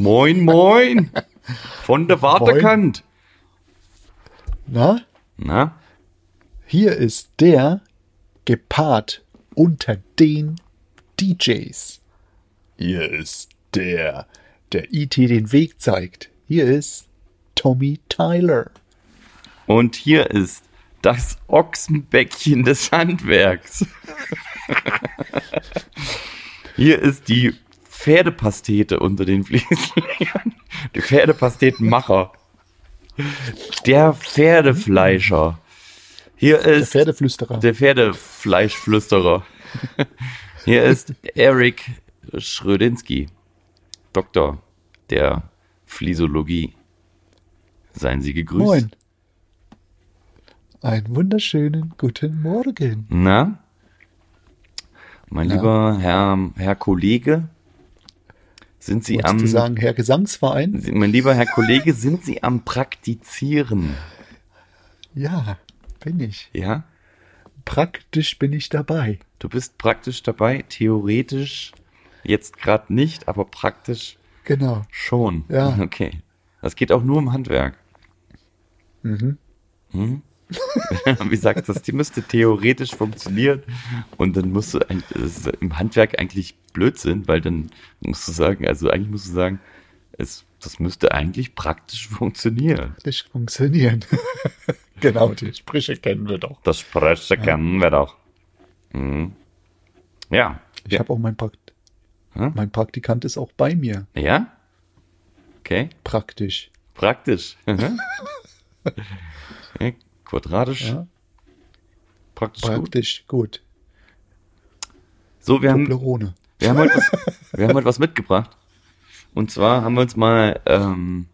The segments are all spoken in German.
Moin, moin. Von der Wartekant. Na, Na? hier ist der gepaart unter den DJs. Hier ist der, der IT den Weg zeigt. Hier ist Tommy Tyler. Und hier ist das Ochsenbäckchen des Handwerks. hier ist die Pferdepastete unter den Fliesenlegern. Die Pferdepastetenmacher. Der Pferdefleischer. Hier Der ist Pferdeflüsterer. der Pferdefleischflüsterer. Hier ist Eric Schrödinski, Doktor der Fliesologie. Seien Sie gegrüßt. Moin. Einen wunderschönen guten Morgen. Na? Mein Na? lieber Herr, Herr Kollege, sind Sie am, du sagen, Herr Gesangsverein? Sie- mein lieber Herr Kollege, sind Sie am Praktizieren? Ja, bin ich. Ja? Praktisch bin ich dabei. Du bist praktisch dabei, theoretisch jetzt gerade nicht, aber praktisch Genau. schon. Ja. Okay. Das geht auch nur im Handwerk. Mhm. Hm? Wie gesagt, das die müsste theoretisch funktionieren und dann musst du das ist im Handwerk eigentlich Blödsinn, weil dann musst du sagen, also eigentlich musst du sagen, es, das müsste eigentlich praktisch funktionieren. Praktisch funktionieren. genau, die Sprüche kennen wir doch. Das Spreche kennen wir doch. Mhm. Ja. Ich ja. habe auch mein Prakt Hm? mein Praktikant ist auch bei mir. ja? Okay. Praktisch. Praktisch. Quadratisch. Ja, Praktisch gut. praktisch gut. So, wir haben, wir, haben heute was, wir haben heute was mitgebracht. Und zwar haben wir uns mal, ähm,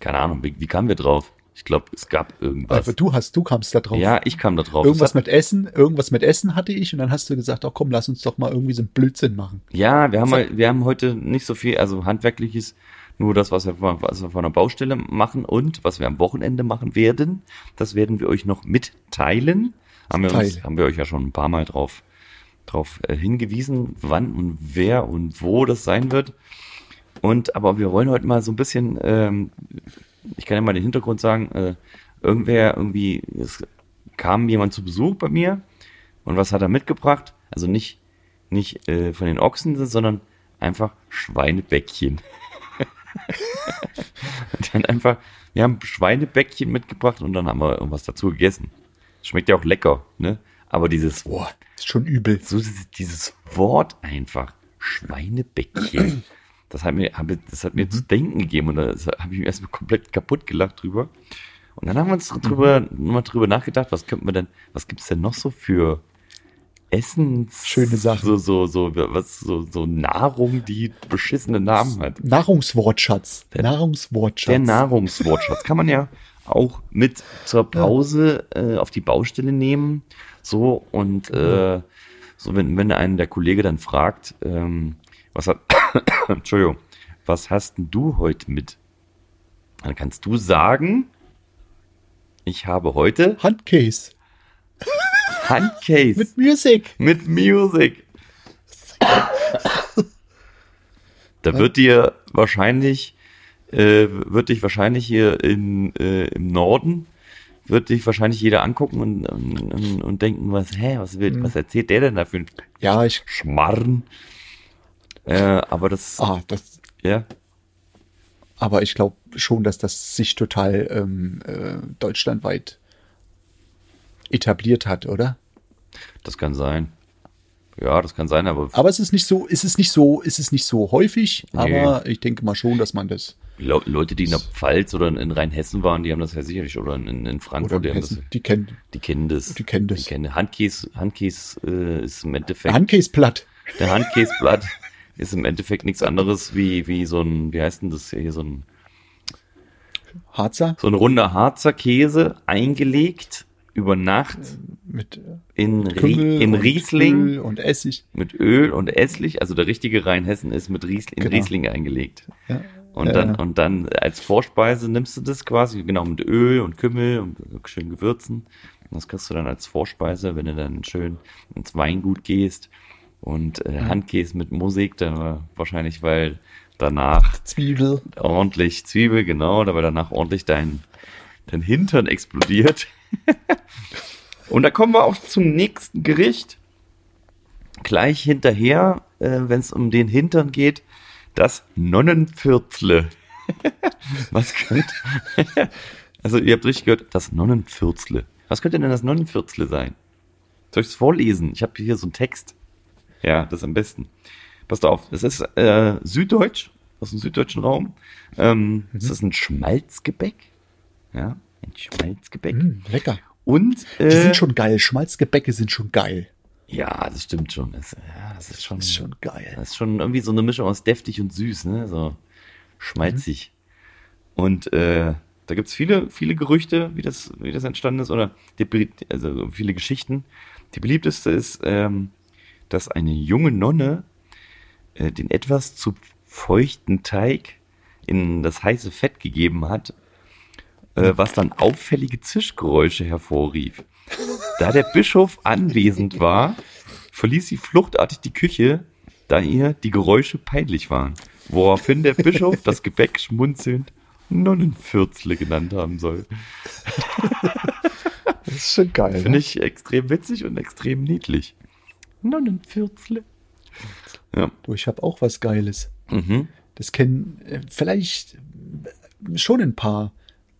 keine Ahnung, wie, wie kamen wir drauf? Ich glaube, es gab irgendwas. Also du hast, du kamst da drauf. ja, ich kam da drauf. Irgendwas mit Essen, irgendwas mit Essen hatte ich und dann hast du gesagt, oh komm, lass uns doch mal irgendwie so einen Blödsinn machen. Ja, wir haben, wir haben heute nicht so viel, also handwerkliches, nur das, was wir, von- was wir von der Baustelle machen und was wir am Wochenende machen werden, das werden wir euch noch mitteilen. Haben wir, uns, haben wir euch ja schon ein paar Mal drauf, drauf äh, hingewiesen, wann und wer und wo das sein wird. Und aber wir wollen heute mal so ein bisschen, ähm, ich kann ja mal den Hintergrund sagen, äh, irgendwer irgendwie, es kam jemand zu Besuch bei mir und was hat er mitgebracht? Also nicht, nicht äh, von den Ochsen, sondern einfach Schweinebäckchen. dann einfach, wir haben Schweinebäckchen mitgebracht und dann haben wir irgendwas dazu gegessen. Schmeckt ja auch lecker, ne? Aber dieses, Boah, ist schon übel. so dieses, Wort einfach, Schweinebäckchen, das hat mir, das hat mir zu denken gegeben und da habe ich mir erstmal komplett kaputt gelacht drüber. Und dann haben wir uns drüber, mal drüber nachgedacht, was könnten wir denn, was gibt's denn noch so für Essens... Schöne Sachen. So, so, so, was, so, so Nahrung, die beschissene Namen hat. Nahrungswortschatz. Nahrungswortschatz. Der Nahrungswortschatz kann man ja auch mit zur Pause äh, auf die Baustelle nehmen. So und äh, so wenn, wenn einen der Kollege dann fragt, ähm, was hat, Entschuldigung, was hast denn du heute mit? Dann kannst du sagen, ich habe heute Handcase. Handcase Mit Music. mit Music. Da wird dir wahrscheinlich, äh, wird dich wahrscheinlich hier in, äh, im Norden, wird dich wahrscheinlich jeder angucken und, und, und denken, was, hä, was, will, was erzählt der denn da für ein Ja, ich. Schmarren? Äh, aber das, Ah, das. ja, Aber ich glaube schon, dass das sich total ähm, äh, deutschlandweit etabliert hat, oder? Das kann sein. Ja, das kann sein, aber Aber es ist nicht so, es ist nicht so, es ist nicht so häufig, Nee. aber ich denke mal schon, dass man das Le Leute, die in der Pfalz oder in Rheinhessen waren, die haben das ja sicherlich, oder in, in oder Frankfurt, die in haben das, Hessen, die kennen die kennen das. Die kennen das. Die kennen Handkäse, Handkäse äh, ist im Endeffekt Handcase platt. Der Handkäseblatt ist im Endeffekt nichts anderes wie, wie so ein, wie heißt denn das hier, so ein, Harzer so ein runder Harzer Käse eingelegt über Nacht mit äh, in, Rie, in Riesling Öl und Essig. mit Öl und Esslich. Also der richtige Rheinhessen ist mit Riesling, in Genau. Riesling eingelegt. Ja. Und dann, ja. und dann als Vorspeise nimmst du das quasi, genau, mit Öl und Kümmel und schön Gewürzen. Und das kriegst du dann als Vorspeise, wenn du dann schön ins Weingut gehst und äh, Handkäse mit Musik, da wahrscheinlich, weil danach Zwiebel. ordentlich Zwiebel, genau, weil danach ordentlich dein, dein Hintern explodiert. Und da kommen wir auch zum nächsten Gericht. Gleich hinterher, äh, wenn es um den Hintern geht, das Nonnenviertle. Was könnte. also, ihr habt richtig gehört, das Nonnenviertle. Was könnte denn das Nonnenviertle sein? Soll ich es vorlesen? Ich habe hier so einen Text. Ja, das am besten. Passt auf, es ist äh, Süddeutsch, aus dem süddeutschen Raum. Ähm, Es ist ein Schmalzgebäck. Ja, ein Schmalzgebäck. Mm, lecker. Und äh, Die sind schon geil. Schmalzgebäcke sind schon geil. ja, das stimmt schon. Das, ja, das ist schon, Das ist schon geil. das ist schon irgendwie so eine Mischung aus deftig und süß, ne? So schmalzig. Und äh, da gibt's viele, viele Gerüchte, wie das, wie das entstanden ist, oder die, also viele Geschichten. Die beliebteste ist, ähm, dass eine junge Nonne äh, den etwas zu feuchten Teig in das heiße Fett gegeben hat, äh, was dann auffällige Zischgeräusche hervorrief. Da der Bischof anwesend war, verließ sie fluchtartig die Küche, da ihr die Geräusche peinlich waren. Woraufhin der Bischof das Gebäck schmunzelnd Nonnenfürzle genannt haben soll. Das ist schon geil. Finde ne? ich extrem witzig und extrem niedlich. Nonnenfürzle. Ja. Du, ich habe auch was Geiles. Mhm. Das kennen äh, vielleicht schon ein paar.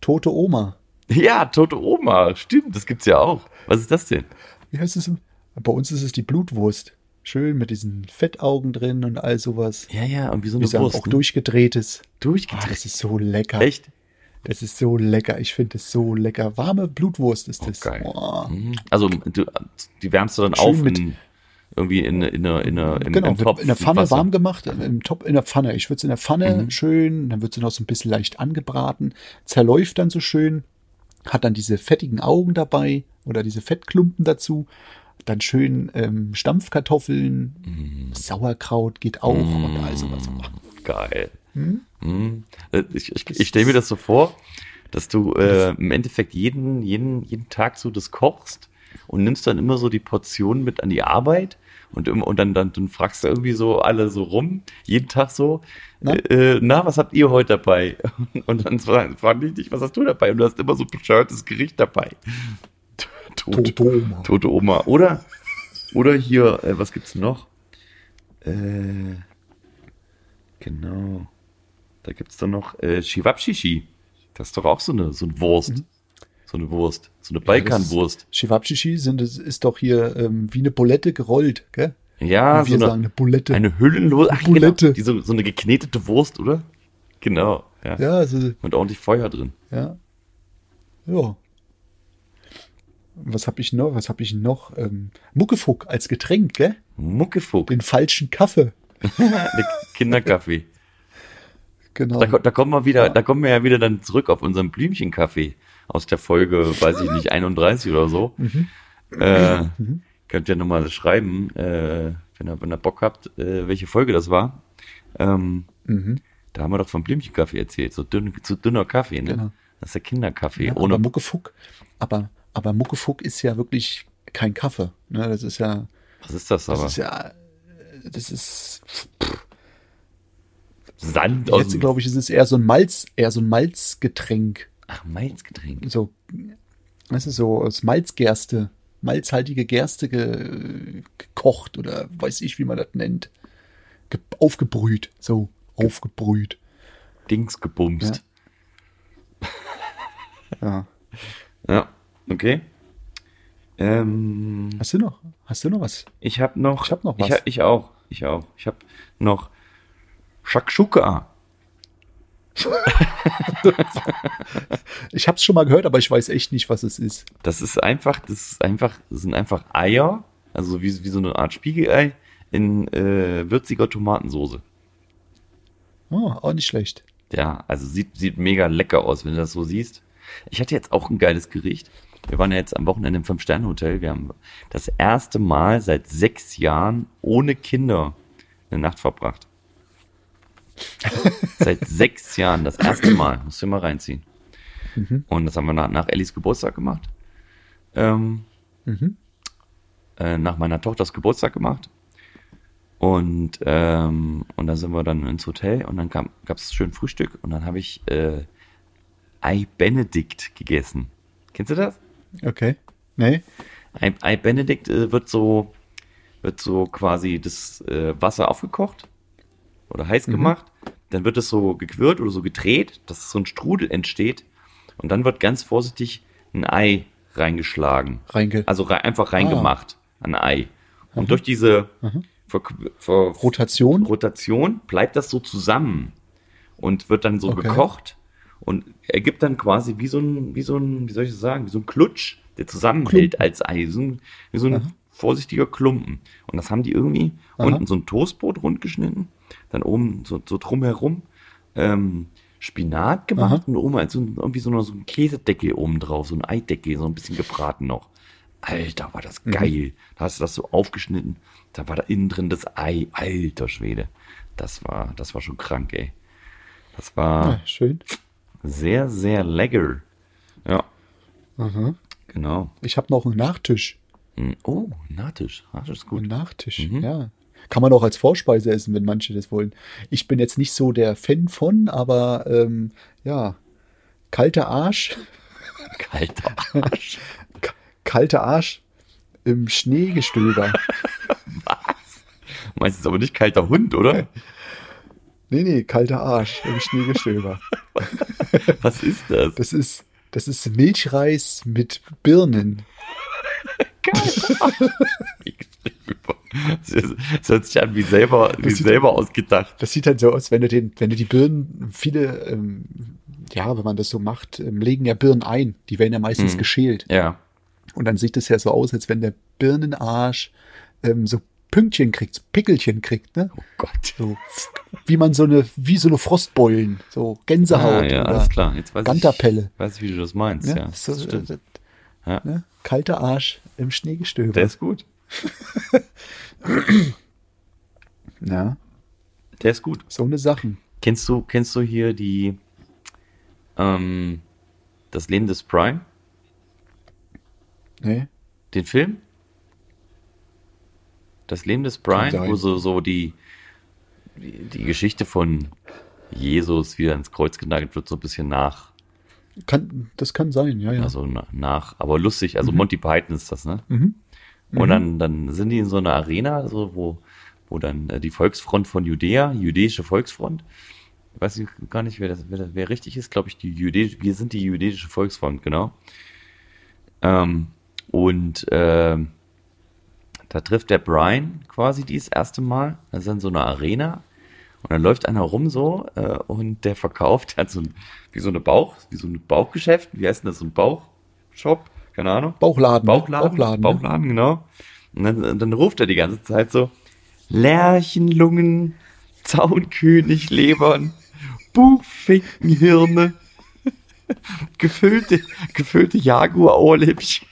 Tote Oma. Ja, tote Oma. Stimmt, das gibt's ja auch. Was ist das denn? Wie heißt es? Bei uns ist es die Blutwurst. Schön mit diesen Fettaugen drin und all sowas. Ja, ja, und wie so eine Wurst. auch ne? durchgedrehtes. Ah, Durchgedreht. das ist so lecker. Echt? Das ist so lecker. Ich finde es so lecker. Warme Blutwurst ist das. Oh, geil. Mhm. Also, du, die wärmst du dann Schön auf mit- in, irgendwie in, in, einer- in, einer- im, Genau, im Topf in der Pfanne warm gemacht, im Top in der Pfanne. Ich würde es in der Pfanne Mhm. schön, dann wird sie noch so ein bisschen leicht angebraten, zerläuft dann so schön, hat dann diese fettigen Augen dabei oder diese Fettklumpen dazu, dann schön ähm, Stampfkartoffeln, Mhm. Sauerkraut geht auch und all sowas. Geil. Hm? Mhm. Äh, Ich, ich, ich stelle mir das so vor, dass du äh, im Endeffekt jeden, jeden, jeden Tag so das kochst und nimmst dann immer so die Portionen mit an die Arbeit und, und dann, dann, dann fragst du irgendwie so alle so rum, jeden Tag so, Na? äh, na, was habt ihr heute dabei? Und dann fra- frag ich dich, was hast du dabei? Und du hast immer so ein bescheuertes Gericht dabei. Tote, Tote Oma. Tote Oma. Oder, oder hier, äh, was gibt's noch? Äh, genau. Da gibt's dann noch äh, Shivapshishi. Das ist doch auch so eine, so eine Wurst. So eine Wurst. So eine Balkanwurst. Chivapchichi sind, das ist doch hier ähm, wie eine Bulette gerollt, gell? Ja, so eine, sagen eine Bulette. eine hüllenlose, ach, Bulette. Genau, die so, so eine geknetete Wurst, oder? Genau, ja. ja, also, Und ordentlich Feuer drin. Ja. Ja. Was habe ich noch? Was habe ich noch? Ähm, Muckefuck als Getränk, gell? Muckefuck. Den falschen Kaffee. Der Kinderkaffee. Genau. Da, da kommen wir wieder, da kommen wir ja wieder dann zurück auf unseren Blümchenkaffee aus der Folge, weiß ich nicht, 31 oder so. Mhm. Äh, könnt ihr nochmal schreiben, äh, wenn ihr, wenn ihr Bock habt, äh, welche Folge das war. Ähm, Mhm. da haben wir doch vom Blümchenkaffee erzählt, so dünn, so dünner Kaffee, ne? Genau. Das ist der Kinderkaffee. Ja, ohne, aber Muckefuck, aber, aber Muckefuck ist ja wirklich kein Kaffee. Ne, das ist ja, was ist das das aber? ist ja, äh, das ist, Sand aus jetzt glaube ich, ist es eher so ein Malz, eher so ein Malzgetränk. Ach, Malzgetränk. So, das ist so aus Malzgerste, malzhaltige Gerste ge, gekocht oder weiß ich, wie man das nennt. Ge aufgebrüht, so, aufgebrüht. Dings gebumst. Ja. Ja, okay. Ähm, Hast du noch? Hast du noch was? Ich habe noch. Ich hab noch was. Ich, ich auch. Ich auch. Ich habe noch Shakshuka. Ich habe es schon mal gehört, aber ich weiß echt nicht, was es ist. Das ist einfach, das ist einfach, das sind einfach Eier, also wie, wie so eine Art Spiegelei in äh, würziger Tomatensoße. Oh, auch nicht schlecht. Ja, also sieht, sieht mega lecker aus, wenn du das so siehst. Ich hatte jetzt auch ein geiles Gericht. Wir waren ja jetzt am Wochenende im Fünf-Sterne-Hotel. Wir haben das erste Mal seit sechs Jahren ohne Kinder eine Nacht verbracht. seit sechs Jahren, das erste Mal. Musst du mal reinziehen. Und das haben wir nach, nach Ellis Geburtstag gemacht. Ähm, Mhm. äh, nach meiner Tochters Geburtstag gemacht. Und, ähm, und dann sind wir dann ins Hotel und dann gab es schön Frühstück und dann habe ich äh, Ei Benedict gegessen. Kennst du das? Okay. Nee. Ei, Ei Benedict äh, wird so wird so quasi das äh, Wasser aufgekocht oder heiß gemacht. Dann wird es so gequirlt oder so gedreht, dass so ein Strudel entsteht. Und dann wird ganz vorsichtig ein Ei reingeschlagen. Reinge Also rei einfach reingemacht. Ein Ei. Und durch diese Ver Ver Rotation. Rotation bleibt das so zusammen und wird dann so Okay. gekocht und ergibt dann quasi wie so ein, wie so ein, wie soll ich das sagen, wie so ein Klutsch, der zusammenhält als Ei, so ein, wie so ein vorsichtiger Klumpen. Und das haben die irgendwie unten so ein Toastbrot rund geschnitten, dann oben so, so drumherum ähm, Spinat gemacht Aha. und oben so ein, irgendwie so, so ein Käsedeckel oben drauf, so ein Eideckel, so ein bisschen gebraten noch. Alter, war das geil. Da hast du das so aufgeschnitten. Da war da innen drin das Ei. Alter Schwede. Das war, das war schon krank, ey. Das war Ah, schön. sehr, sehr lecker. Ja, Aha. genau. Ich habe noch einen Nachtisch. Mm, Oh, Nachtisch. Nachtisch ist gut. Nachtisch, Mhm. ja. Kann man auch als Vorspeise essen, wenn manche das wollen. Ich bin jetzt nicht so der Fan von, aber ähm, ja, kalter Arsch, Kalter Arsch. Kalter Arsch im Schneegestöber. Du meinst jetzt aber nicht kalter Hund, oder? nee, nee, kalter Arsch im Schneegestöber. Was ist das? Das ist, das ist Milchreis mit Birnen. Das hört sich an wie selber, wie sieht- selber ausgedacht. Das sieht halt so aus, wenn du den, wenn du die Birnen, viele, ähm, ja, wenn man das so macht, ähm, legen ja Birnen ein. Die werden ja meistens Mhm. geschält. Ja. Und dann sieht es ja so aus, als wenn der Birnenarsch ähm, so Pünktchen kriegt, so Pickelchen kriegt, ne? Oh Gott. So, wie man so eine, wie so eine Frostbeulen, so Gänsehaut Ah, ja, oder alles klar. Jetzt weiß Ganterpelle. ich, weiß ich, wie du das meinst. Ne? Ja, so, das stimmt. äh, Ja. ne? Kalter Arsch im Schneegestöber. Der ist gut. ja, Der ist gut. so eine Sachen. Kennst du, kennst du hier die, ähm, das Leben des Prime? Ne? Den Film? Das Leben des Brian, wo so, so die, die, die Geschichte von Jesus, wie er ins Kreuz genagelt wird, so ein bisschen nach, Kann, das kann sein, ja, ja. also na- nach, aber lustig, also Monty Python ist das, ne? Mhm. Und dann, dann sind die in so einer Arena, so, wo, wo dann äh, die Volksfront von Judäa, jüdische Volksfront, ich weiß ich gar nicht, wer, das, wer, wer richtig ist, glaube ich, die Judä wir sind die jüdische Volksfront, genau. Ähm, und ähm, da trifft der Brian quasi dieses erste Mal, das ist in so einer Arena und dann läuft einer rum so äh, und der verkauft, der hat so ein, wie so eine Bauch, wie so ein Bauchgeschäft, wie heißt denn das, so ein Bauchshop, keine Ahnung. Bauchladen. ne? Bauchladen, Bauchladen, Bauchladen, ne? genau. Und dann, dann ruft er die ganze Zeit so, Lerchenlungen, Zaunköniglebern, Buchfinkenhirne, gefüllte, gefüllte Jaguar-Ohrläppchen,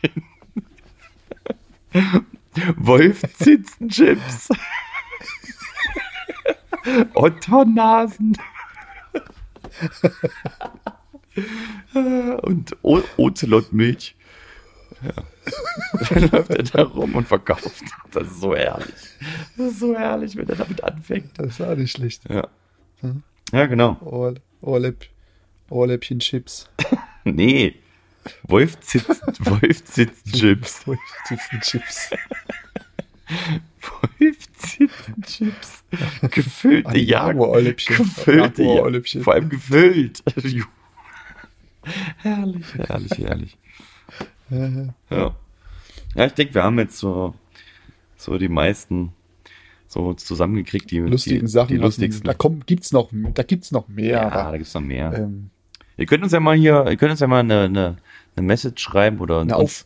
Wolfzitzenchips, Otternasen und o Ozelotmilch. Dann läuft er da rum und verkauft. Das ist so herrlich. Das ist so herrlich, wenn er damit anfängt. Das ist auch nicht schlecht. Ja. Ja, genau. Ohr, Ohrläpp, Ohrläppchen Chips. Nee. Wolfzitz, Wolfzitzchips. Sitzen Chips. Wolfzitzchips. Gefüllte Ein Jag Jaguar-Ohrläppchen. Gefüllte Jag Jaguar-Ohrläppchen. Vor allem gefüllt. herrlich, herrlich, herrlich. Äh, Ja. Ja, ich denke, wir haben jetzt so, so die meisten so zusammengekriegt, die lustigen die, Sachen. Die lustigsten. Da kommt, gibt's noch, da gibt's noch mehr. ja, aber, da gibt's noch mehr. ähm, Ihr könnt uns ja mal hier, ihr könnt uns ja mal eine, eine, eine Message schreiben oder eine, uns- Auf,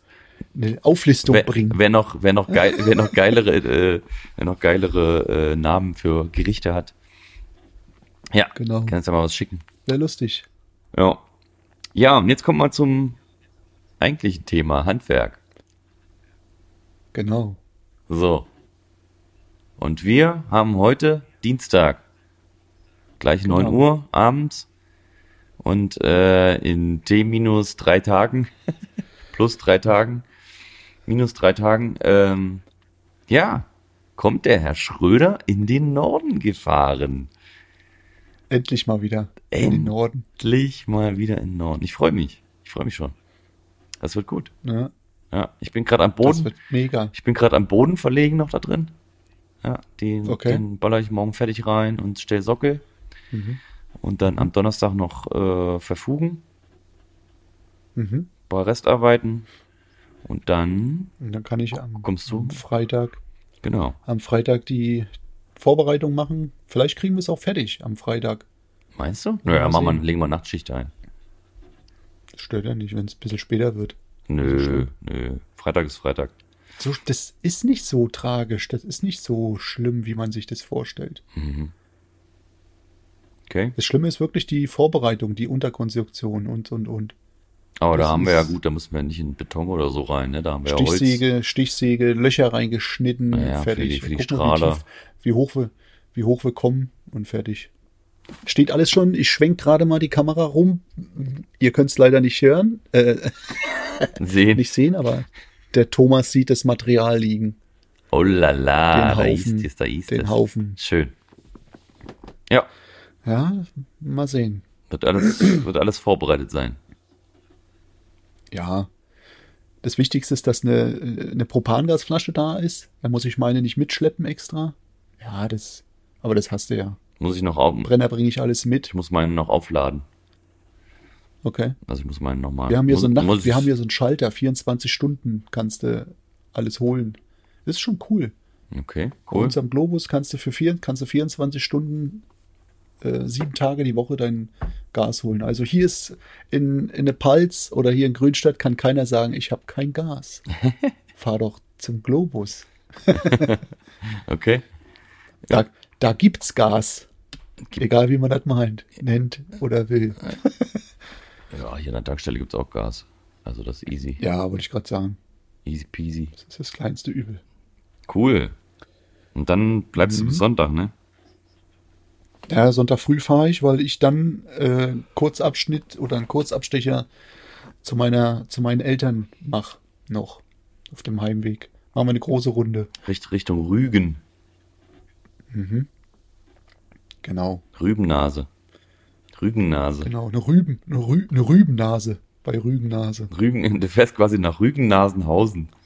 eine Auflistung wer, bringen. wer noch, wer noch geil, wer noch geilere, äh, wer noch geilere äh, Namen für Gerichte hat. Ja, Genau. kann uns ja mal was schicken. Sehr lustig. Ja. Ja, und jetzt kommen wir zum eigentlichen Thema, Handwerk. Genau. So. Und wir haben heute Dienstag. Gleich 9 Genau. Uhr abends. Und äh, in T minus drei Tagen, plus drei Tagen, minus drei Tagen, ähm, ja, kommt der Herr Schröder in den Norden gefahren. Endlich mal wieder in den Norden. Endlich mal wieder in den Norden. Ich freue mich. Ich freue mich schon. Das wird gut. Ja, Ja, ich bin gerade am das Boden. wird mega. Ich bin gerade am Boden verlegen noch da drin. Ja, den, Okay. den baller ich morgen fertig rein und stell Sockel. Mhm. Und dann am Donnerstag noch äh, verfugen, Mhm. paar Restarbeiten. Und dann, Und dann kann ich am, Kommst du? am Freitag, genau. am Freitag die Vorbereitung machen. Vielleicht kriegen wir es auch fertig am Freitag. Meinst du? Naja, machen wir, legen wir Nachtschicht ein. Das stört ja nicht, wenn es ein bisschen später wird. Nö, nö. Freitag ist Freitag. So, das ist nicht so tragisch, das ist nicht so schlimm, wie man sich das vorstellt. Mhm. Okay. Das Schlimme ist wirklich die Vorbereitung, die Unterkonstruktion und, und, und. Aber da Das haben wir ja gut, da müssen wir nicht in Beton oder so rein, ne? Da haben wir ja Holz. Stichsäge, Stichsäge, Löcher reingeschnitten, Ja, für fertig. die- für die Gucken, Strahler. Wie, wie, hoch wir, wie hoch wir kommen und fertig. Steht alles schon. Ich schwenk gerade mal die Kamera rum. Ihr könnt es leider nicht hören, äh, Sehen. nicht sehen, aber der Thomas sieht das Material liegen. Oh la la, da ist es, da ist den es. Haufen. Schön. Ja, Ja, mal sehen. wird alles, wird alles vorbereitet sein. Ja. Das Wichtigste ist, dass eine, eine Propangasflasche da ist. Da muss ich meine nicht mitschleppen extra. Ja, das, aber das hast du ja. Muss ich noch auf, Brenner bringe ich alles mit. ich muss meinen noch aufladen. Okay. Also ich muss meinen noch mal. Wir haben hier muss, so einen Nacht, muss wir haben hier so einen Schalter, 24 Stunden kannst du alles holen. Das ist schon cool. Okay, Bei cool. uns am Globus kannst du für vier, kannst du 24 Stunden, äh, sieben Tage die Woche dein Gas holen. Also hier ist in, in der Palz oder hier in Grünstadt kann keiner sagen, ich habe kein Gas. Fahr doch zum Globus. Okay. Da, da gibt's Gas. Egal wie man das meint, nennt oder will. Ja, hier an der Tankstelle gibt's auch Gas. Also das ist easy. Ja, wollte ich gerade sagen. Easy peasy. Das ist das kleinste Übel. Cool. Und dann bleibst du Mhm. bis Sonntag, ne? Ja, Sonntag früh fahre ich, weil ich dann äh, Kurzabschnitt oder einen Kurzabstecher zu meiner, zu meinen Eltern mache noch auf dem Heimweg. Machen wir eine große Runde. Richt, Richtung Rügen. Genau, Rübennase. Rügennase. genau. Eine Rüben, eine, Rü, eine Rübennase bei Rügennase. Rügen, du fährst quasi nach Rügen-Nasenhausen.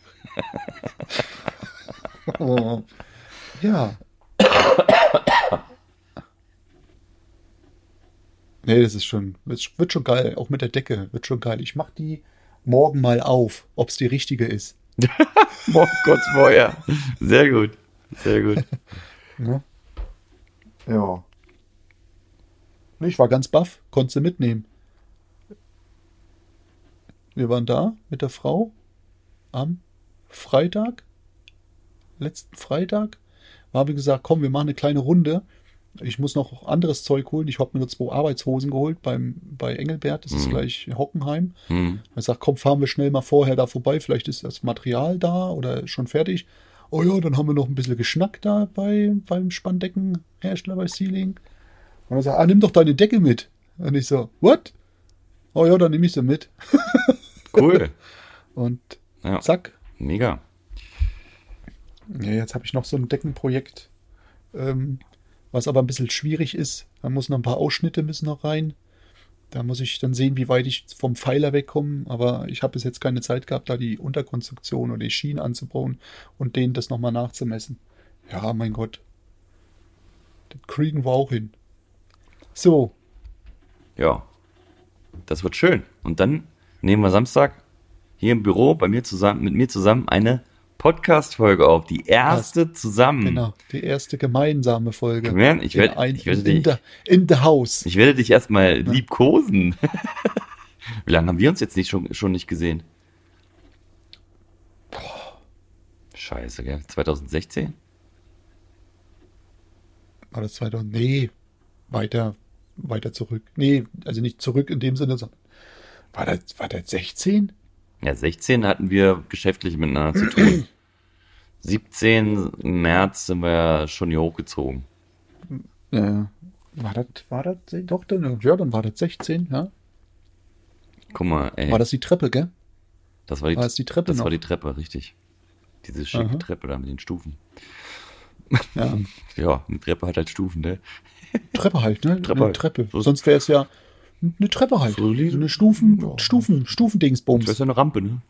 Oh. Ja. Nee, das ist schon, das wird schon geil. Auch mit der Decke wird schon geil. Ich mach die morgen mal auf, ob es die richtige ist. Morgen kurz vorher. Sehr gut. Sehr gut. Ne? Ja. Ich war ganz baff, konnte sie mitnehmen. Wir waren da mit der Frau am Freitag, letzten Freitag. Haben wir gesagt, komm, wir machen eine kleine Runde. Ich muss noch anderes Zeug holen. Ich habe mir nur zwei Arbeitshosen geholt beim, bei Engelbert, das ist Mhm. gleich Hockenheim. Hm. Er sagt, komm, fahren wir schnell mal vorher da vorbei. Vielleicht ist das Material da oder schon fertig. Oh ja, dann haben wir noch ein bisschen geschnackt da bei, beim Spandeckenhersteller bei Sealing. Und er sagt, ah, nimm doch deine Decke mit. Und ich so, what? Oh ja, dann nehme ich sie mit. Cool. Und Ja, zack. mega. Ja, jetzt habe ich noch so ein Deckenprojekt, ähm, was aber ein bisschen schwierig ist. Da muss noch ein paar Ausschnitte müssen noch rein. Da muss ich dann sehen, wie weit ich vom Pfeiler wegkomme. Aber ich habe bis jetzt keine Zeit gehabt, da die Unterkonstruktion oder die Schienen anzubauen und denen das nochmal nachzumessen. Ja, mein Gott. Das kriegen wir auch hin. So, Ja. Das wird schön. Und dann nehmen wir Samstag hier im Büro bei mir zusammen, mit mir zusammen eine Podcast-Folge auf. Die erste zusammen. genau. Die erste gemeinsame Folge. Komm ich In werd- ein- ich werde in, dich- the, in the house. Ich werde dich erstmal liebkosen. Wie lange haben wir uns jetzt nicht schon, schon nicht gesehen? Scheiße, gell? 2016? War das 2000? Nee, weiter, weiter zurück. Nee, also nicht zurück in dem Sinne, sondern war das, war das 16? Ja, 16 hatten wir geschäftlich miteinander zu tun. 17 im März sind wir ja schon hier hochgezogen. Ja. War das, war das, doch, dann, ja, dann war das 16, ja. Guck mal, ey. War das die Treppe, gell? das war die, war das die Treppe das noch? war die Treppe, richtig. Diese schicke Aha. Treppe da mit den Stufen. Ja. Ja, eine Treppe hat halt Stufen, ne? Treppe halt, ne? Treppe eine halt. Treppe. So- Sonst wäre es ja eine Treppe halt. So eine Stufen, Ja. Stufen, Das Stufendingsbums. ist ja eine Rampe, ne?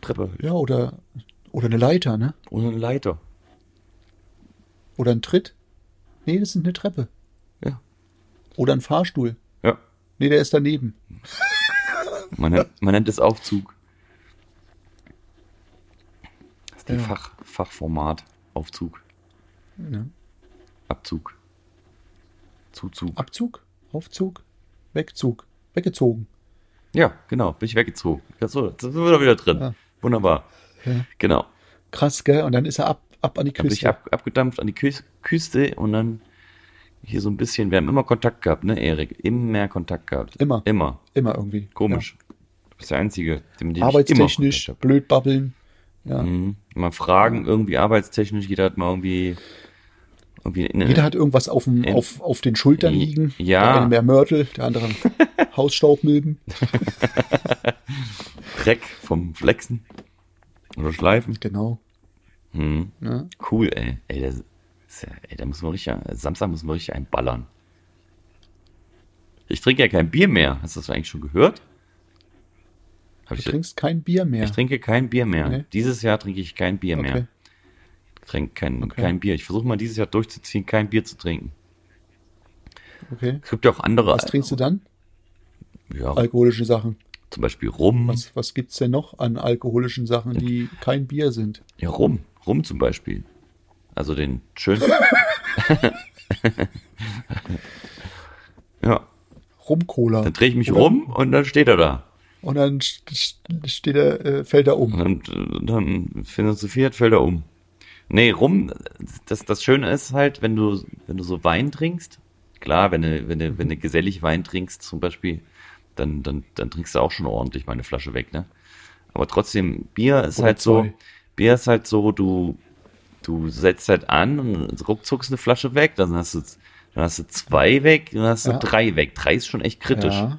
Treppe. Ja, oder, oder eine Leiter, ne? Oder eine Leiter. Oder ein Tritt. Nee, das ist eine Treppe. Ja. Oder ein Fahrstuhl. Ja. Nee, der ist daneben. Man nennt, man nennt es Aufzug. Das ist die Ja. Fach, Fachformat. Aufzug. Ja. Abzug. Zuzug. Abzug, Aufzug, Wegzug, weggezogen. Ja, genau, bin ich weggezogen. Ja, so, jetzt sind wir doch wieder drin. Ja. Wunderbar. Ja. Genau. Krass, gell? Und dann ist er ab, ab an die Dann ich Küste. ab, abgedampft an die Küste, Küste und dann hier so ein bisschen, wir haben immer Kontakt gehabt, ne, Erik? Immer mehr Kontakt gehabt. Immer. Immer. Immer irgendwie. Komisch. Du bist der Einzige, dem, Ja. Arbeitstechnisch, ich immer blöd babbeln. Ja. Mhm. Mal fragen, irgendwie arbeitstechnisch, jeder hat mal irgendwie, irgendwie eine, Jeder hat irgendwas auf, dem, In- auf, auf den Schultern liegen. ja. Der eine mehr Mörtel, der andere Hausstaubmilben. Dreck vom Flexen oder Schleifen. Genau. Mhm. Ja. Cool, ey. Ey, das ist ja, ey, da müssen wir richtig, Samstag müssen wir richtig einballern. Ich trinke ja kein Bier mehr. Hast du das eigentlich schon gehört? Hab Du ich, trinkst kein Bier mehr. ich trinke kein Bier mehr. Nee. Dieses Jahr trinke ich kein Bier Okay. mehr. Ich trinke kein, Okay. kein Bier. Ich versuche mal dieses Jahr durchzuziehen, kein Bier zu trinken. Okay. Es gibt ja auch andere. Was trinkst du dann? Ja, Alkoholische Sachen. Zum Beispiel Rum. Was, was gibt's denn noch an alkoholischen Sachen, die kein Bier sind? Ja, Rum. Rum zum Beispiel. Also den schön. ja, Rum-Cola. dann drehe ich mich Oder- rum und dann steht er da. Und dann st- st- steht er, äh, fällt er um. Und dann, dann philosophiert, fällt er um. Nee, rum, das, das Schöne ist halt, wenn du, wenn du so Wein trinkst, klar, wenn du, wenn du, wenn du gesellig Wein trinkst zum Beispiel, dann, dann, dann trinkst du auch schon ordentlich mal eine Flasche weg, ne? Aber trotzdem, Bier ist Oder halt so, zwei. Bier ist halt so, du, du setzt halt an und ruckzuck ist eine Flasche weg, dann hast du, dann hast du zwei weg, dann hast du Ja. drei weg. Drei ist schon echt kritisch. Ja.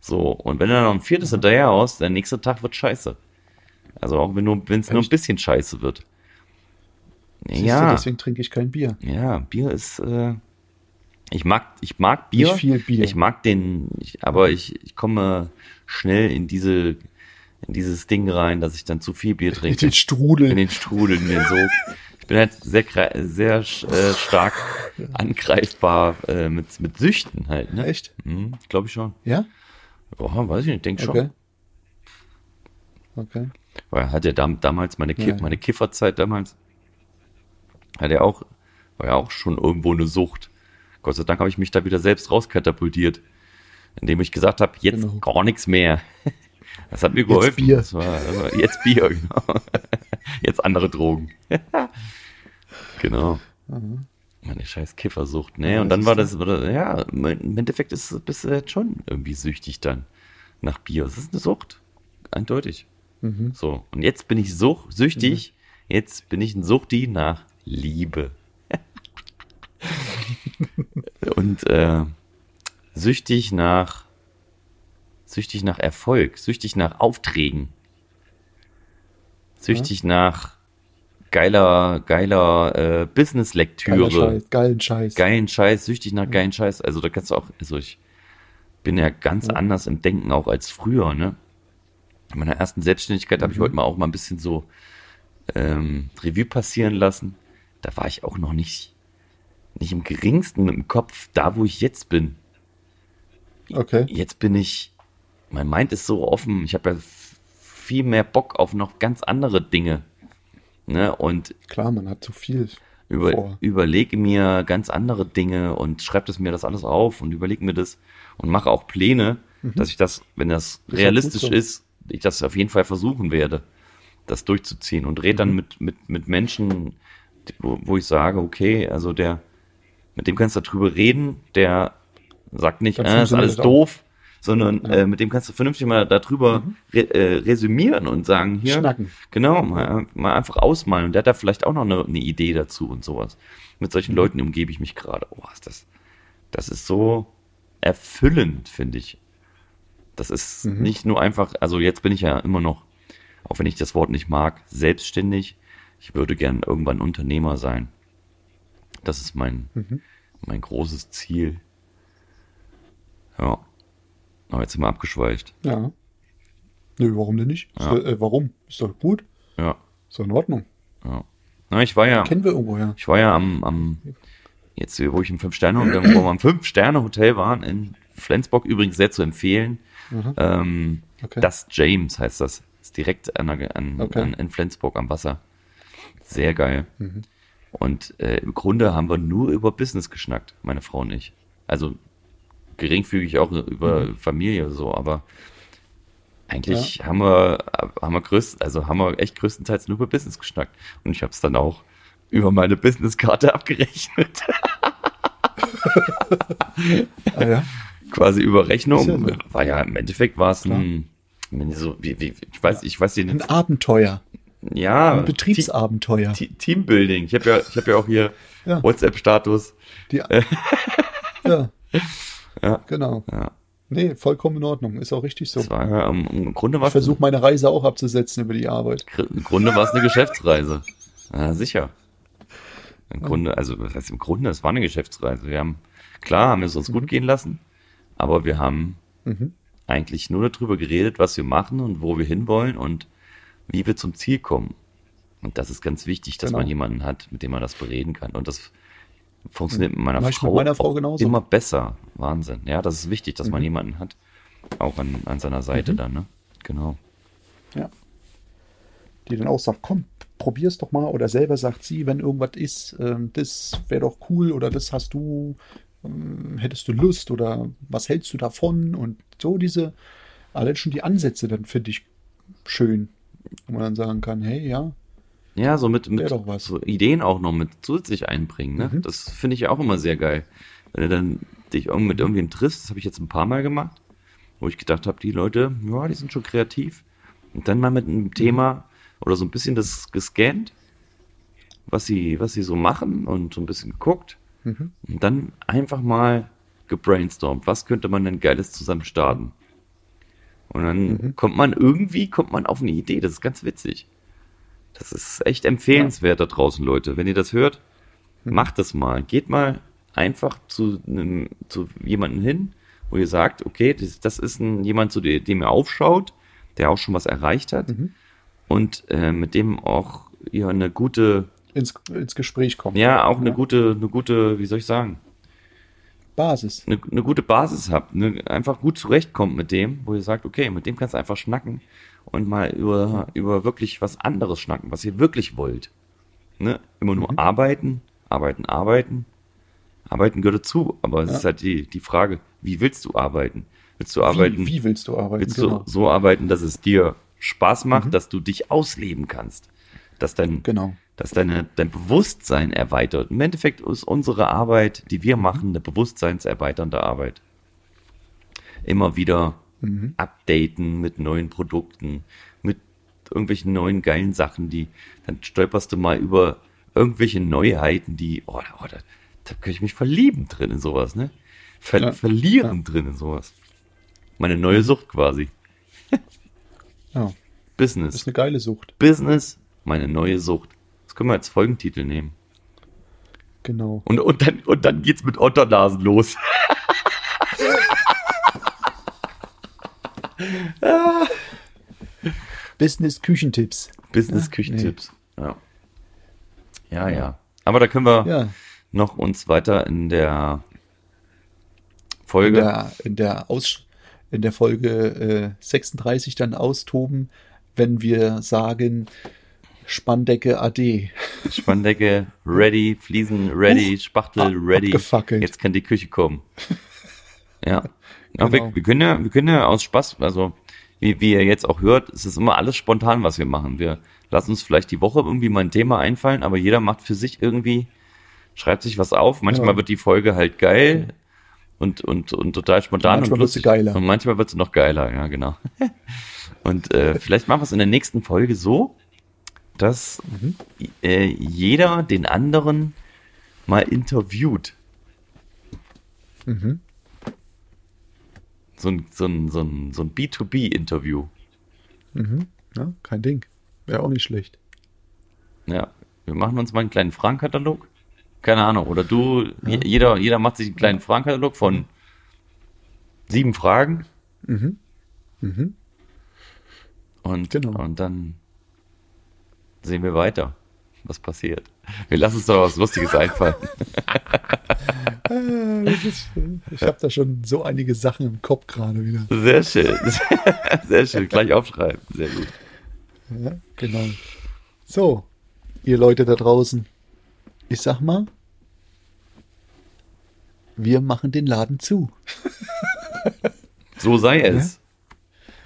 So, und wenn du dann noch ein viertes hinterher haust, der nächste Tag wird scheiße. Also auch wenn es nur ein bisschen scheiße wird. Siehst du, Ja, deswegen trinke ich kein Bier. ja, Bier ist, äh, ich mag, ich mag Bier. Nicht viel Bier. Ich mag den, ich, aber ich, ich komme schnell in diese, in dieses Ding rein, dass ich dann zu viel Bier trinke. den Strudel. in den Strudel, in den Sog. Ich bin halt sehr, sehr äh, stark angreifbar äh, mit, mit Süchten halt, ne? Echt? Mhm, Glaube ich schon. Ja? Oh, weiß ich nicht, denk schon. Okay. Okay. Weil hat ja dam damals meine, Ki Ja, ja. meine Kifferzeit damals, hat er auch, war ja auch schon irgendwo eine Sucht. Gott sei Dank habe ich mich da wieder selbst rauskatapultiert, indem ich gesagt habe, jetzt Genau. gar nichts mehr. Das hat mir geholfen. Bier. Das war, das war jetzt Bier, genau. Jetzt andere Drogen. genau. Meine scheiß Kiffersucht, ne? Ja, Und dann das war das, ja, im Endeffekt ist, bist du jetzt schon irgendwie süchtig dann nach Bier. Es ist eine Sucht. Eindeutig. Mhm. So, und jetzt bin ich such, süchtig. Jetzt bin ich ein Suchti nach Liebe. Und äh, süchtig nach süchtig nach Erfolg, süchtig nach Aufträgen. Süchtig nach geiler, geiler äh, Geiler Business-Lektüre Scheiß, geilen Scheiß. geilen Scheiß, süchtig nach geilen Scheiß. Also da kannst du auch, also ich bin ja ganz anders im Denken auch als früher, ne? In meiner ersten Selbstständigkeit habe ich heute mal auch mal ein bisschen so ähm, Revue passieren lassen. Da war ich auch noch nicht, nicht im geringsten mit dem Kopf da, wo ich jetzt bin. Okay. Jetzt bin ich, mein Mind ist so offen, ich habe ja viel mehr Bock auf noch ganz andere Dinge. Ne? Und Klar, man hat zu viel über, vor. überlege mir ganz andere Dinge und schreibe das mir das alles auf und überlege mir das und mache auch Pläne, dass ich das, wenn das Mhm. Ist auch realistisch gut so. ist, ich das auf jeden Fall versuchen werde, das durchzuziehen und rede Mhm. dann mit, mit, mit Menschen, wo, wo ich sage, okay, also der, mit dem kannst du darüber reden, der sagt nicht, äh, ist alles doof, sondern Ja. Mhm. äh, mit dem kannst du vernünftig mal darüber re, äh, resümieren und sagen, hier, Schnacken. Genau, mal, mal einfach ausmalen. Und der hat da vielleicht auch noch eine, eine Idee dazu und sowas. Mit solchen Mhm. Leuten umgebe ich mich gerade. Oh, ist das, das ist so erfüllend, finde ich. Das ist Mhm. nicht nur einfach, also jetzt bin ich ja immer noch, auch wenn ich das Wort nicht mag, selbstständig. Ich würde gern irgendwann Unternehmer sein. Das ist mein, Mhm. mein großes Ziel. Ja. Aber jetzt sind wir abgeschweift. Ja. Nö, warum denn nicht? Ja. Ist, äh, warum? Ist doch gut. Ja. Ist doch in Ordnung. ja. Na, ich war ja, Kennen wir irgendwo, ja. ich war ja am, am jetzt, wo ich im Fünf-Sterne, wo wir im Fünf-Sterne-Hotel waren, in Flensburg, übrigens sehr zu empfehlen. Mhm. Ähm, Okay. Das James heißt das. Ist direkt an, an, Okay. an, in Flensburg am Wasser. Sehr geil. Mhm. Und äh, im Grunde haben wir nur über Business geschnackt, meine Frau und ich. Also geringfügig auch über Mhm. Familie so, aber eigentlich haben wir haben wir größt, also haben wir echt größtenteils nur über Business geschnackt. Und ich habe es dann auch über meine Businesskarte abgerechnet. Ah, ja. Quasi über Rechnung. Ja. War ja im Endeffekt war es ein wenn so, wie, wie, ich weiß, ich weiß den Ein Abenteuer. Ja, Ein Betriebsabenteuer. Te- Teambuilding. Ich habe ja, ich habe ja auch hier Ja. WhatsApp-Status. Ja. Ja. Genau. Ja, Nee, vollkommen in Ordnung. Ist auch richtig so. war ja im, Grunde Ich versuche meine Reise auch abzusetzen über die Arbeit. Im Grunde war es eine Geschäftsreise. Ja, sicher. Im Grunde, also was heißt im Grunde, es war eine Geschäftsreise. Wir haben, klar, haben wir es uns gut gehen lassen, aber wir haben Mhm. eigentlich nur darüber geredet, was wir machen und wo wir hinwollen und wie wir zum Ziel kommen. Und das ist ganz wichtig, dass Genau. man jemanden hat, mit dem man das bereden kann. Und das funktioniert mit meiner Frau, meiner Frau immer besser. Wahnsinn. Ja, das ist wichtig, dass man Mhm. jemanden hat, auch an, an seiner Seite Mhm. dann, ne? Genau. Ja. Die dann auch sagt, komm, probier's doch mal. Oder selber sagt sie, wenn irgendwas ist, ähm, das wäre doch cool oder das hast du, ähm, hättest du Lust oder was hältst du davon? Und so diese, allein schon die Ansätze dann finde ich schön. Wo man dann sagen kann, hey, ja, Ja, so mit, mit Wär doch was. so Ideen auch noch mit zusätzlich einbringen. Ne? Mhm. Das finde ich auch immer sehr geil. Wenn du dann dich mit irgendwem triffst, das habe ich jetzt ein paar Mal gemacht, wo ich gedacht habe, die Leute, ja, die sind schon kreativ. Und dann mal mit Mhm. einem Thema oder so ein bisschen das gescannt, was sie, was sie so machen und so ein bisschen geguckt. Mhm. Und dann einfach mal gebrainstormt. Was könnte man denn Geiles zusammen starten? Und dann Mhm. kommt man irgendwie, kommt man auf eine Idee. Das ist ganz witzig. Das ist echt empfehlenswert da draußen, Leute. Wenn ihr das hört, Mhm. macht das mal. Geht mal einfach zu, einem, zu jemandem hin, wo ihr sagt, okay, das, das ist ein, jemand, zu dem, ihr aufschaut, der auch schon was erreicht hat Mhm. und äh, mit dem auch ihr eine gute, ins, ins Gespräch kommen. ja, auch eine Ja. gute, eine gute, wie soll ich sagen, Basis. eine, eine gute Basis habt, ne, einfach gut zurechtkommt mit dem, wo ihr sagt, okay, mit dem kannst du einfach schnacken und mal über, über wirklich was anderes schnacken, was ihr wirklich wollt. Ne? Immer nur Mhm. arbeiten, arbeiten, arbeiten. Arbeiten gehört dazu, aber es Ja. ist halt die, die Frage, wie willst du arbeiten? Willst du arbeiten, Wie, wie willst du arbeiten? willst genau. du so arbeiten, dass es dir Spaß macht, Mhm. dass du dich ausleben kannst? Dass dein, genau. Dass deine, dein Bewusstsein erweitert. Im Endeffekt ist unsere Arbeit, die wir machen, eine bewusstseinserweiternde Arbeit. Immer wieder Mhm. updaten mit neuen Produkten, mit irgendwelchen neuen geilen Sachen, die, dann stolperst du mal über irgendwelche Neuheiten, die, oh, da- oh da, da kann ich mich verlieben drin in sowas, ne? Ver Ja. Verlieren drin in sowas. Meine neue Sucht quasi. Ja, das Business. ist eine geile Sucht. Business, meine neue Sucht. Können wir als Folgentitel nehmen. Genau. Und, und, dann, und dann geht's mit Otternasen los. Business Küchentipps. Business Küchentipps. Ja. ja, ja. Aber da können wir Ja, noch uns weiter in der in Folge. der, in der, Aus, in der Folge äh, 36 dann austoben, wenn wir sagen Spanndecke AD. Spanndecke ready, Fliesen ready, Spachtel ab- ready. abgefackelt. Jetzt kann die Küche kommen. Ja. Genau. wir, wir, können ja, wir können ja aus Spaß, also wie, wie ihr jetzt auch hört, es ist immer alles spontan, was wir machen. Wir lassen uns vielleicht die Woche irgendwie mal ein Thema einfallen, aber jeder macht für sich irgendwie, schreibt sich was auf. Manchmal Ja. wird die Folge halt geil und, und, und total spontan Manchmal und wird sie geiler. Und manchmal wird sie noch geiler, ja, genau. und äh, vielleicht machen wir es in der nächsten Folge so, dass Mhm. äh, jeder den anderen mal interviewt. Mhm. So ein, so ein, so ein, so ein B2B-Interview. Mhm. Ja, kein Ding. Wäre auch nicht schlecht. Ja, wir machen uns mal einen kleinen Fragenkatalog keine Ahnung, oder du, je- jeder, jeder macht sich einen kleinen Fragenkatalog von sieben Fragen. Mhm. Mhm. Und, Genau. und dann sehen wir weiter, was passiert. Wir lassen uns doch was Lustiges einfallen. Ist- Ich habe da schon so einige Sachen im Kopf gerade wieder. Sehr schön. Sehr schön. Gleich aufschreiben. Sehr gut. Ja, genau. So, ihr Leute da draußen. Ich sag mal, wir machen den Laden zu. So sei es.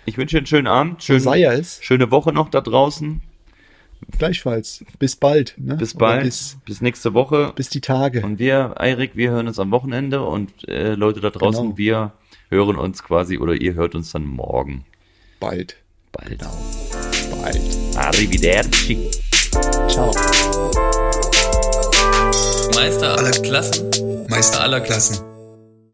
Ich wünsche einen schönen Abend, schön, Sei es. schöne Woche noch da draußen. Gleichfalls. Bis bald. Ne? Bis bald, Bis, bis nächste Woche. bis die Tage. Und wir, Eirik, wir hören uns am Wochenende und äh, Leute da draußen, Genau. wir hören uns quasi oder ihr hört uns dann morgen. bald. Bald. Genau. Bald. Arrivederci. Ciao. Meister aller Klassen. Meister aller Klassen.